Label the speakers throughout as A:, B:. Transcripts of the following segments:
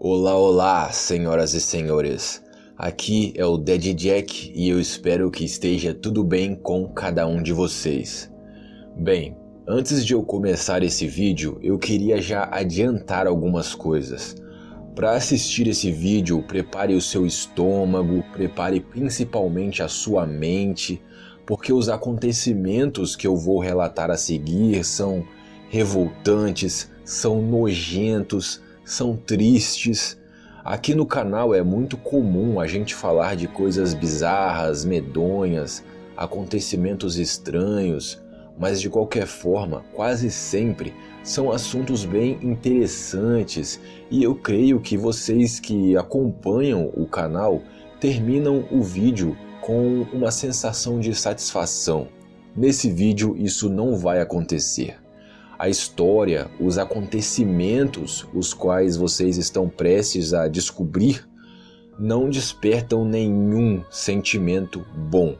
A: Olá, olá, senhoras e senhores. Aqui é o Dead Jack e eu espero que esteja tudo bem com cada um de vocês. Bem, antes de eu começar esse vídeo, eu queria já adiantar algumas coisas. Para assistir esse vídeo, prepare o seu estômago, prepare principalmente a sua mente, porque os acontecimentos que eu vou relatar a seguir são revoltantes, são nojentos, são tristes. Aqui no canal é muito comum a gente falar de coisas bizarras, medonhas, acontecimentos estranhos, mas de qualquer forma, quase sempre são assuntos bem interessantes e eu creio que vocês que acompanham o canal terminam o vídeo com uma sensação de satisfação. Nesse vídeo isso não vai acontecer a história, os acontecimentos os quais vocês estão prestes a descobrir não despertam nenhum sentimento bom.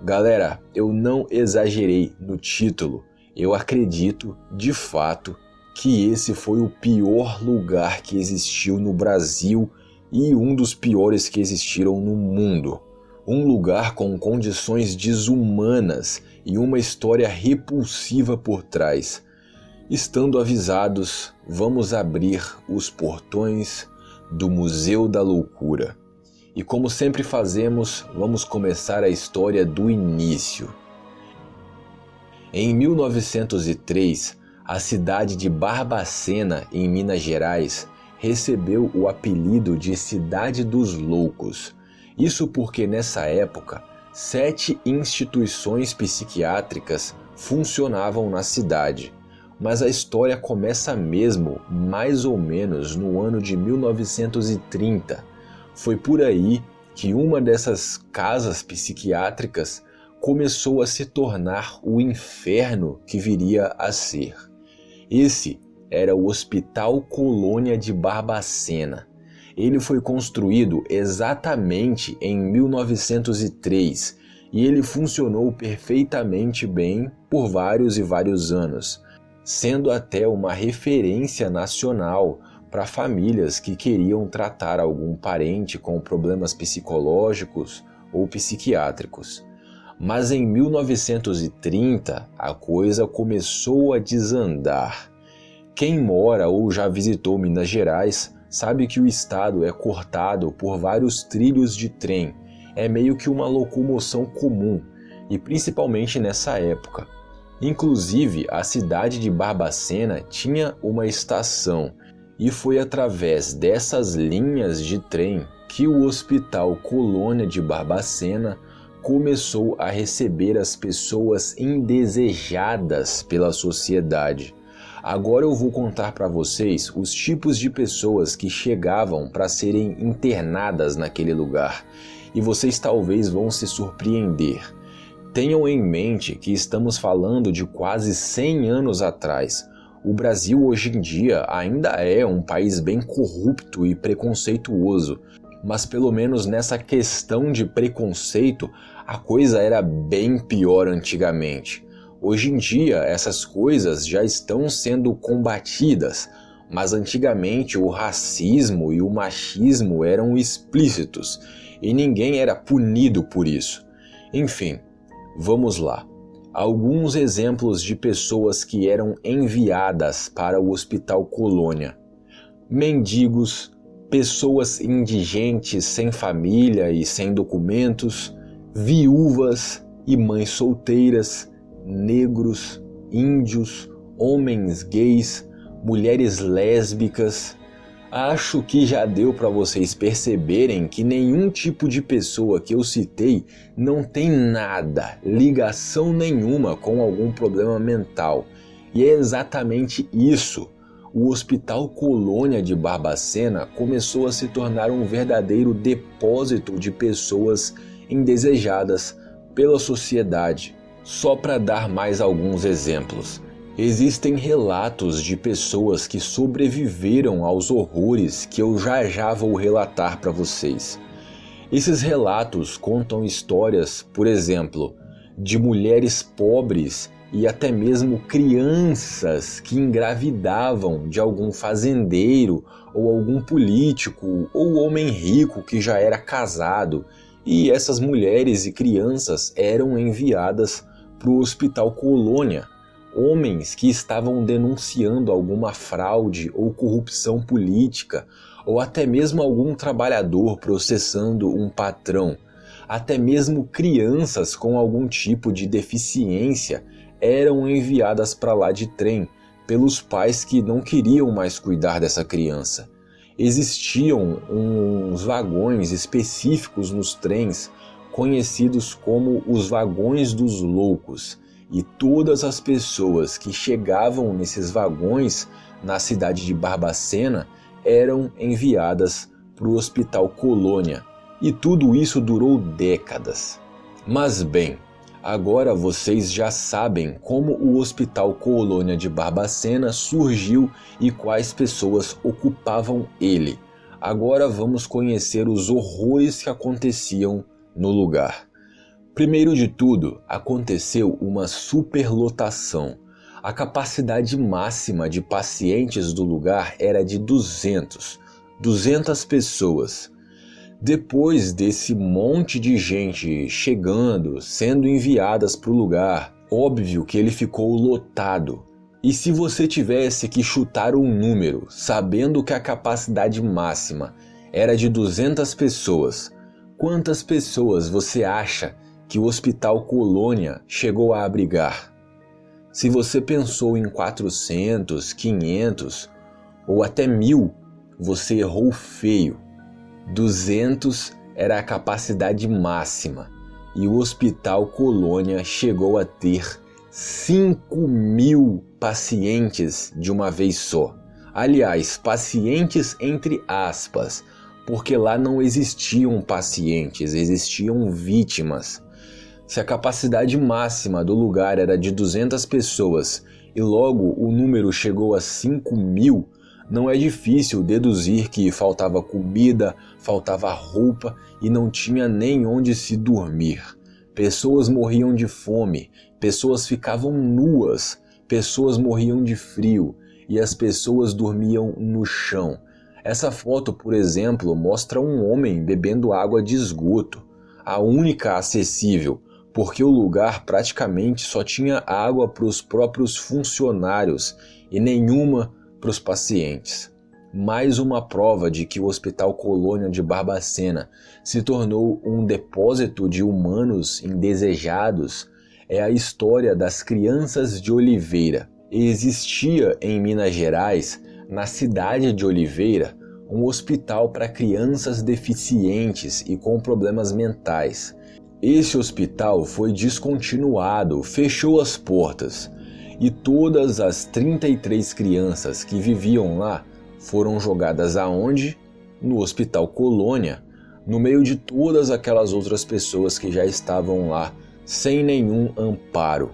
A: Galera, eu não exagerei no título. Eu acredito, de fato, que esse foi o pior lugar que existiu no Brasil e um dos piores que existiram no mundo. Um lugar com condições desumanas e uma história repulsiva por trás. Estando avisados, vamos abrir os portões do Museu da Loucura. E como sempre fazemos, vamos começar a história do início. Em 1903, a cidade de Barbacena, em Minas Gerais, recebeu o apelido de Cidade dos Loucos. Isso porque nessa época, sete instituições psiquiátricas funcionavam na cidade mas a história começa mesmo mais ou menos no ano de 1930. Foi por aí que uma dessas casas psiquiátricas começou a se tornar o inferno que viria a ser. Esse era o Hospital Colônia de Barbacena. Ele foi construído exatamente em 1903 e ele funcionou perfeitamente bem por vários e vários anos sendo até uma referência nacional para famílias que queriam tratar algum parente com problemas psicológicos ou psiquiátricos. Mas em 1930 a coisa começou a desandar. Quem mora ou já visitou Minas Gerais sabe que o estado é cortado por vários trilhos de trem. É meio que uma locomoção comum, e principalmente nessa época. Inclusive, a cidade de Barbacena tinha uma estação e foi através dessas linhas de trem que o Hospital Colônia de Barbacena começou a receber as pessoas indesejadas pela sociedade. Agora eu vou contar para vocês os tipos de pessoas que chegavam para serem internadas naquele lugar e vocês talvez vão se surpreender. Tenham em mente que estamos falando de quase 100 anos atrás. O Brasil hoje em dia ainda é um país bem corrupto e preconceituoso, mas pelo menos nessa questão de preconceito a coisa era bem pior antigamente. Hoje em dia essas coisas já estão sendo combatidas, mas antigamente o racismo e o machismo eram explícitos e ninguém era punido por isso. Enfim, Vamos lá. Alguns exemplos de pessoas que eram enviadas para o Hospital Colônia: mendigos, pessoas indigentes sem família e sem documentos, viúvas e mães solteiras, negros, índios, homens gays, mulheres lésbicas, Acho que já deu para vocês perceberem que nenhum tipo de pessoa que eu citei não tem nada, ligação nenhuma com algum problema mental. E é exatamente isso. O Hospital Colônia de Barbacena começou a se tornar um verdadeiro depósito de pessoas indesejadas pela sociedade. Só para dar mais alguns exemplos. Existem relatos de pessoas que sobreviveram aos horrores que eu já já vou relatar para vocês. Esses relatos contam histórias, por exemplo, de mulheres pobres e até mesmo crianças que engravidavam de algum fazendeiro ou algum político ou homem rico que já era casado, e essas mulheres e crianças eram enviadas para o Hospital Colônia. Homens que estavam denunciando alguma fraude ou corrupção política, ou até mesmo algum trabalhador processando um patrão. Até mesmo crianças com algum tipo de deficiência eram enviadas para lá de trem pelos pais que não queriam mais cuidar dessa criança. Existiam uns vagões específicos nos trens conhecidos como os vagões dos loucos, e todas as pessoas que chegavam nesses vagões na cidade de Barbacena eram enviadas para o Hospital Colônia. E tudo isso durou décadas. Mas bem, Agora vocês já sabem como o Hospital Colônia de Barbacena surgiu e quais pessoas ocupavam ele. Agora vamos conhecer os horrores que aconteciam no lugar. Primeiro de tudo, aconteceu uma superlotação. A capacidade máxima de pacientes do lugar era de 200, 200 pessoas. Depois desse monte de gente chegando, sendo enviadas para o lugar, óbvio que ele ficou lotado. E se você tivesse que chutar um número, sabendo que a capacidade máxima era de 200 pessoas, quantas pessoas você acha que o Hospital Colônia chegou a abrigar? Se você pensou em 400, 500 ou até mil, você errou feio 200 era a capacidade máxima e o Hospital Colônia chegou a ter 5 mil pacientes de uma vez só. Aliás, pacientes entre aspas, porque lá não existiam pacientes, existiam vítimas. Se a capacidade máxima do lugar era de 200 pessoas e logo o número chegou a 5 mil, não é difícil deduzir que faltava comida, faltava roupa e não tinha nem onde se dormir. Pessoas morriam de fome, pessoas ficavam nuas, pessoas morriam de frio e as pessoas dormiam no chão. Essa foto, por exemplo, mostra um homem bebendo água de esgoto, a única acessível, porque o lugar praticamente só tinha água para os próprios funcionários e nenhuma para os pacientes. Mais uma prova de que o Hospital Colônia de Barbacena se tornou um depósito de humanos indesejados é a história das crianças de Oliveira. Existia em Minas Gerais, na cidade de Oliveira, um hospital para crianças deficientes e com problemas mentais. Esse hospital foi descontinuado, fechou as portas e todas as 33 crianças que viviam lá foram jogadas aonde? No Hospital Colônia, no meio de todas aquelas outras pessoas que já estavam lá sem nenhum amparo.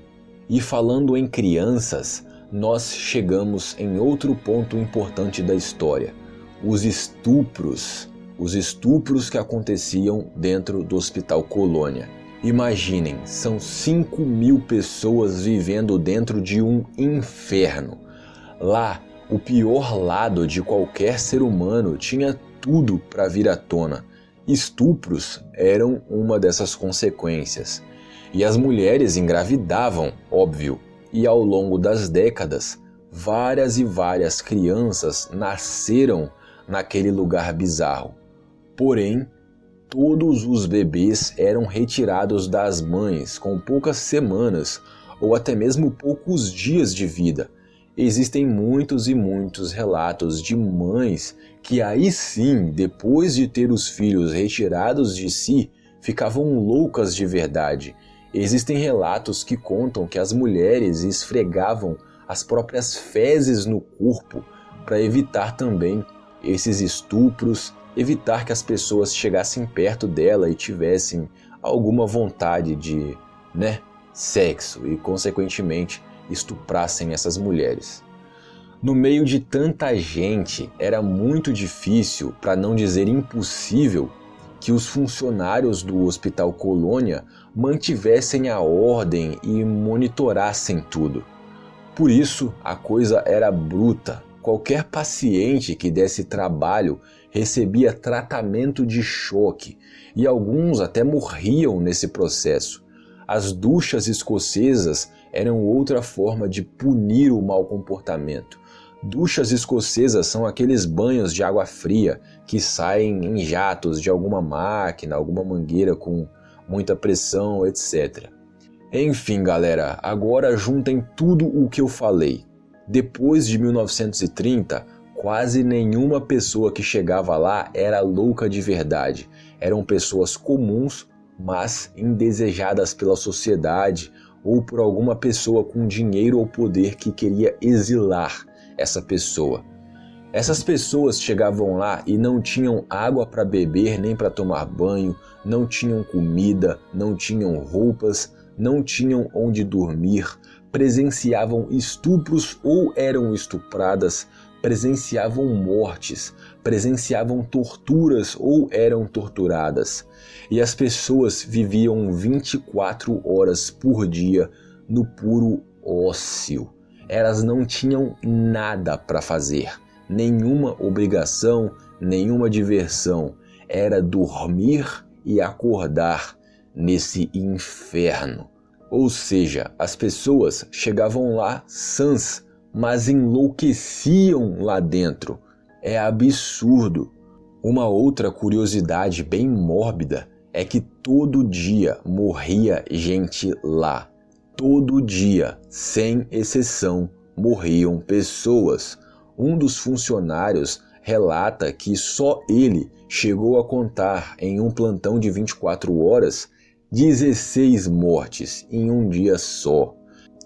A: E falando em crianças, nós chegamos em outro ponto importante da história: os estupros. Os estupros que aconteciam dentro do Hospital Colônia. Imaginem, são 5 mil pessoas vivendo dentro de um inferno. Lá, o pior lado de qualquer ser humano tinha tudo para vir à tona. Estupros eram uma dessas consequências. E as mulheres engravidavam, óbvio, e ao longo das décadas, várias e várias crianças nasceram naquele lugar bizarro. Porém, todos os bebês eram retirados das mães com poucas semanas ou até mesmo poucos dias de vida. Existem muitos e muitos relatos de mães que aí sim, depois de ter os filhos retirados de si, ficavam loucas de verdade. Existem relatos que contam que as mulheres esfregavam as próprias fezes no corpo para evitar também esses estupros, evitar que as pessoas chegassem perto dela e tivessem alguma vontade de, né, sexo e consequentemente estuprassem essas mulheres. No meio de tanta gente, era muito difícil, para não dizer impossível, que os funcionários do Hospital Colônia mantivessem a ordem e monitorassem tudo. Por isso, a coisa era bruta. Qualquer paciente que desse trabalho recebia tratamento de choque e alguns até morriam nesse processo. As duchas escocesas eram outra forma de punir o mau comportamento. Duchas escocesas são aqueles banhos de água fria que saem em jatos de alguma máquina, alguma mangueira com muita pressão, etc. Enfim, galera, agora juntem tudo o que eu falei. Depois de 1930, quase nenhuma pessoa que chegava lá era louca de verdade. Eram pessoas comuns, mas indesejadas pela sociedade ou por alguma pessoa com dinheiro ou poder que queria exilar essa pessoa. Essas pessoas chegavam lá e não tinham água para beber nem para tomar banho, não tinham comida, não tinham roupas, não tinham onde dormir, presenciavam estupros ou eram estupradas, presenciavam mortes, presenciavam torturas ou eram torturadas. E as pessoas viviam 24 horas por dia no puro ócio elas não tinham nada para fazer, nenhuma obrigação, nenhuma diversão. Era dormir e acordar nesse inferno. Ou seja, as pessoas chegavam lá sãs, mas enlouqueciam lá dentro. É absurdo. Uma outra curiosidade bem mórbida é que todo dia morria gente lá. Todo dia, sem exceção, morriam pessoas. Um dos funcionários relata que só ele chegou a contar em um plantão de 24 horas 16 mortes em um dia só.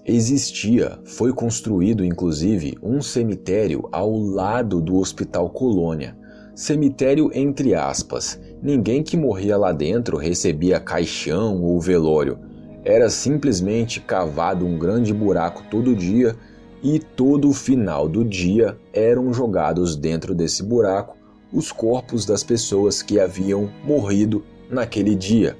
A: Existia, foi construído inclusive um cemitério ao lado do Hospital Colônia. Cemitério entre aspas. Ninguém que morria lá dentro recebia caixão ou velório era simplesmente cavado um grande buraco todo dia e todo o final do dia eram jogados dentro desse buraco os corpos das pessoas que haviam morrido naquele dia.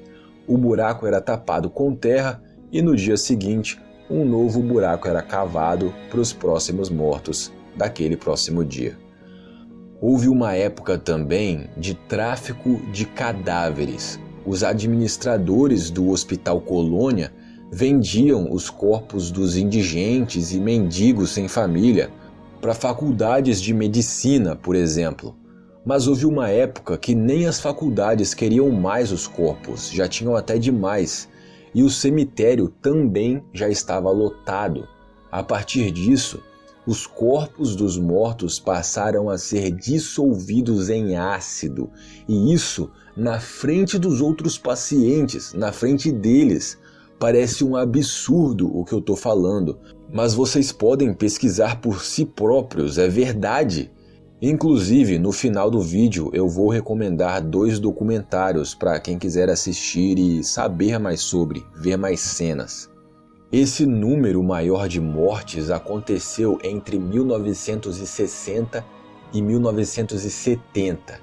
A: O buraco era tapado com terra e no dia seguinte um novo buraco era cavado para os próximos mortos daquele próximo dia. Houve uma época também de tráfico de cadáveres, os administradores do Hospital Colônia vendiam os corpos dos indigentes e mendigos sem família para faculdades de medicina, por exemplo. Mas houve uma época que nem as faculdades queriam mais os corpos, já tinham até demais, e o cemitério também já estava lotado. A partir disso, os corpos dos mortos passaram a ser dissolvidos em ácido, e isso na frente dos outros pacientes, na frente deles. Parece um absurdo o que eu estou falando, mas vocês podem pesquisar por si próprios, é verdade. Inclusive, no final do vídeo eu vou recomendar dois documentários para quem quiser assistir e saber mais sobre, ver mais cenas. Esse número maior de mortes aconteceu entre 1960 e 1970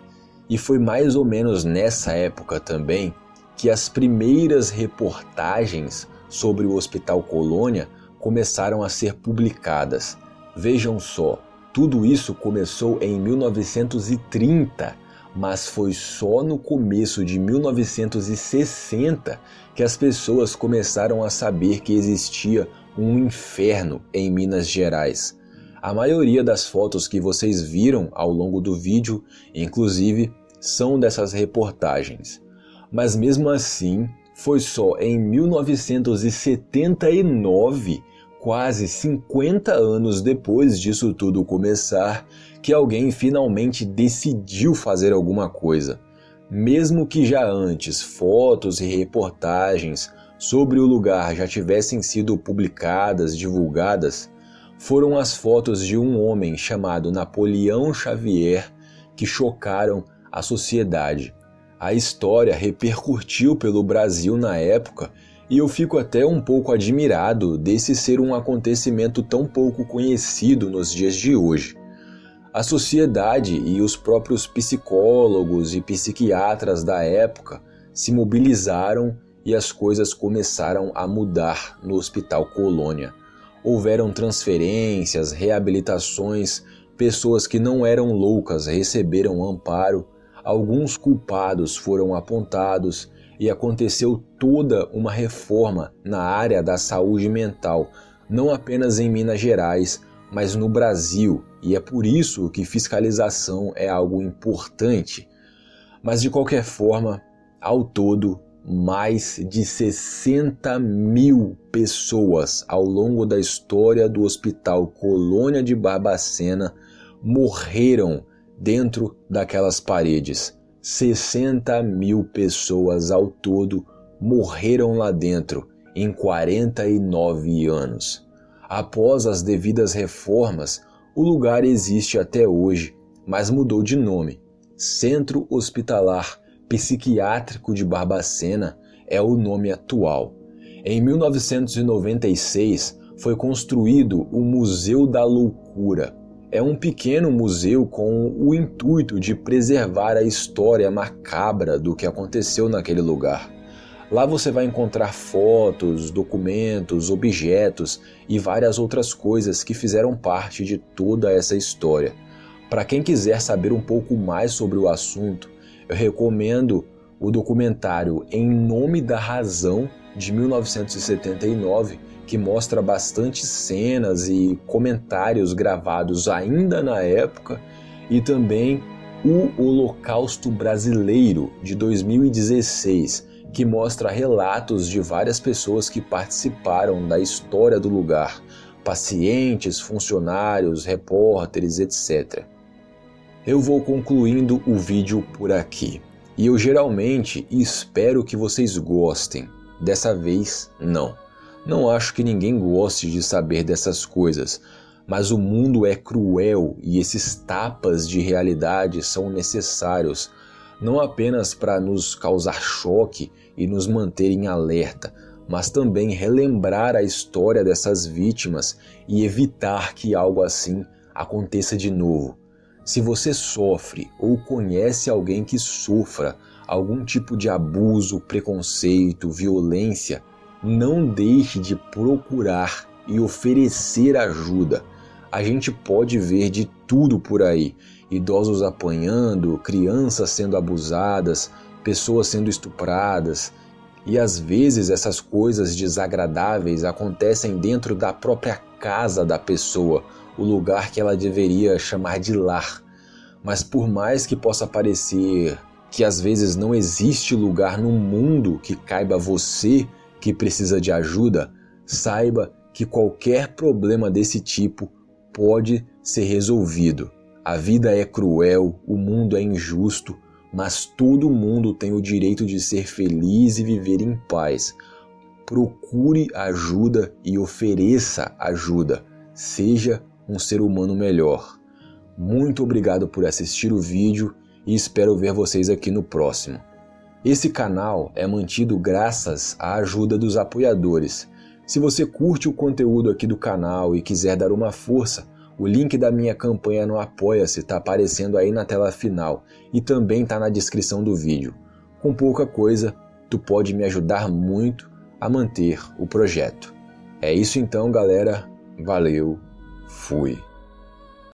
A: e foi mais ou menos nessa época também que as primeiras reportagens sobre o Hospital Colônia começaram a ser publicadas. Vejam só, tudo isso começou em 1930, mas foi só no começo de 1960 que as pessoas começaram a saber que existia um inferno em Minas Gerais. A maioria das fotos que vocês viram ao longo do vídeo, inclusive, são dessas reportagens. Mas mesmo assim, foi só em 1979, quase 50 anos depois disso tudo começar, que alguém finalmente decidiu fazer alguma coisa. Mesmo que já antes fotos e reportagens sobre o lugar já tivessem sido publicadas, divulgadas, foram as fotos de um homem chamado Napoleão Xavier que chocaram a sociedade. A história repercutiu pelo Brasil na época e eu fico até um pouco admirado desse ser um acontecimento tão pouco conhecido nos dias de hoje. A sociedade e os próprios psicólogos e psiquiatras da época se mobilizaram e as coisas começaram a mudar no Hospital Colônia. Houveram transferências, reabilitações, pessoas que não eram loucas receberam amparo, alguns culpados foram apontados e aconteceu toda uma reforma na área da saúde mental, não apenas em Minas Gerais, mas no Brasil, e é por isso que fiscalização é algo importante. Mas de qualquer forma, ao todo, mais de 60 mil pessoas ao longo da história do Hospital Colônia de Barbacena morreram dentro daquelas paredes. 60 mil pessoas ao todo morreram lá dentro em 49 anos. Após as devidas reformas, o lugar existe até hoje, mas mudou de nome. Centro Hospitalar Psiquiátrico de Barbacena é o nome atual. Em 1996 foi construído o Museu da Loucura, é um pequeno museu com o intuito de preservar a história macabra do que aconteceu naquele lugar. Lá você vai encontrar fotos, documentos, objetos e várias outras coisas que fizeram parte de toda essa história. Para quem quiser saber um pouco mais sobre o assunto, eu recomendo o documentário Em Nome da Razão de 1979 que mostra bastante cenas e comentários gravados ainda na época, e também o Holocausto Brasileiro de 2016, que mostra relatos de várias pessoas que participaram da história do lugar, pacientes, funcionários, repórteres, etc. Eu vou concluindo o vídeo por aqui. E eu geralmente espero que vocês gostem. Dessa vez, não. Não acho que ninguém goste de saber dessas coisas, mas o mundo é cruel e esses tapas de realidade são necessários, não apenas para nos causar choque e nos manter em alerta, mas também relembrar a história dessas vítimas e evitar que algo assim aconteça de novo. Se você sofre ou conhece alguém que sofra algum tipo de abuso, preconceito, violência, não deixe de procurar e oferecer ajuda. A gente pode ver de tudo por aí: idosos apanhando, crianças sendo abusadas, pessoas sendo estupradas. E às vezes essas coisas desagradáveis acontecem dentro da própria casa da pessoa, o lugar que ela deveria chamar de lar. Mas por mais que possa parecer que às vezes não existe lugar no mundo que caiba você que precisa de ajuda, saiba que qualquer problema desse tipo pode ser resolvido. A vida é cruel, o mundo é injusto, mas todo mundo tem o direito de ser feliz e viver em paz. Procure ajuda e ofereça ajuda. Seja um ser humano melhor. Muito obrigado por assistir o vídeo e espero ver vocês aqui no próximo. Esse canal é mantido graças à ajuda dos apoiadores. Se você curte o conteúdo aqui do canal e quiser dar uma força, o link da minha campanha no Apoia-se está aparecendo aí na tela final e também está na descrição do vídeo. Com pouca coisa, tu pode me ajudar muito a manter o projeto. É isso então, galera. Valeu. Fui.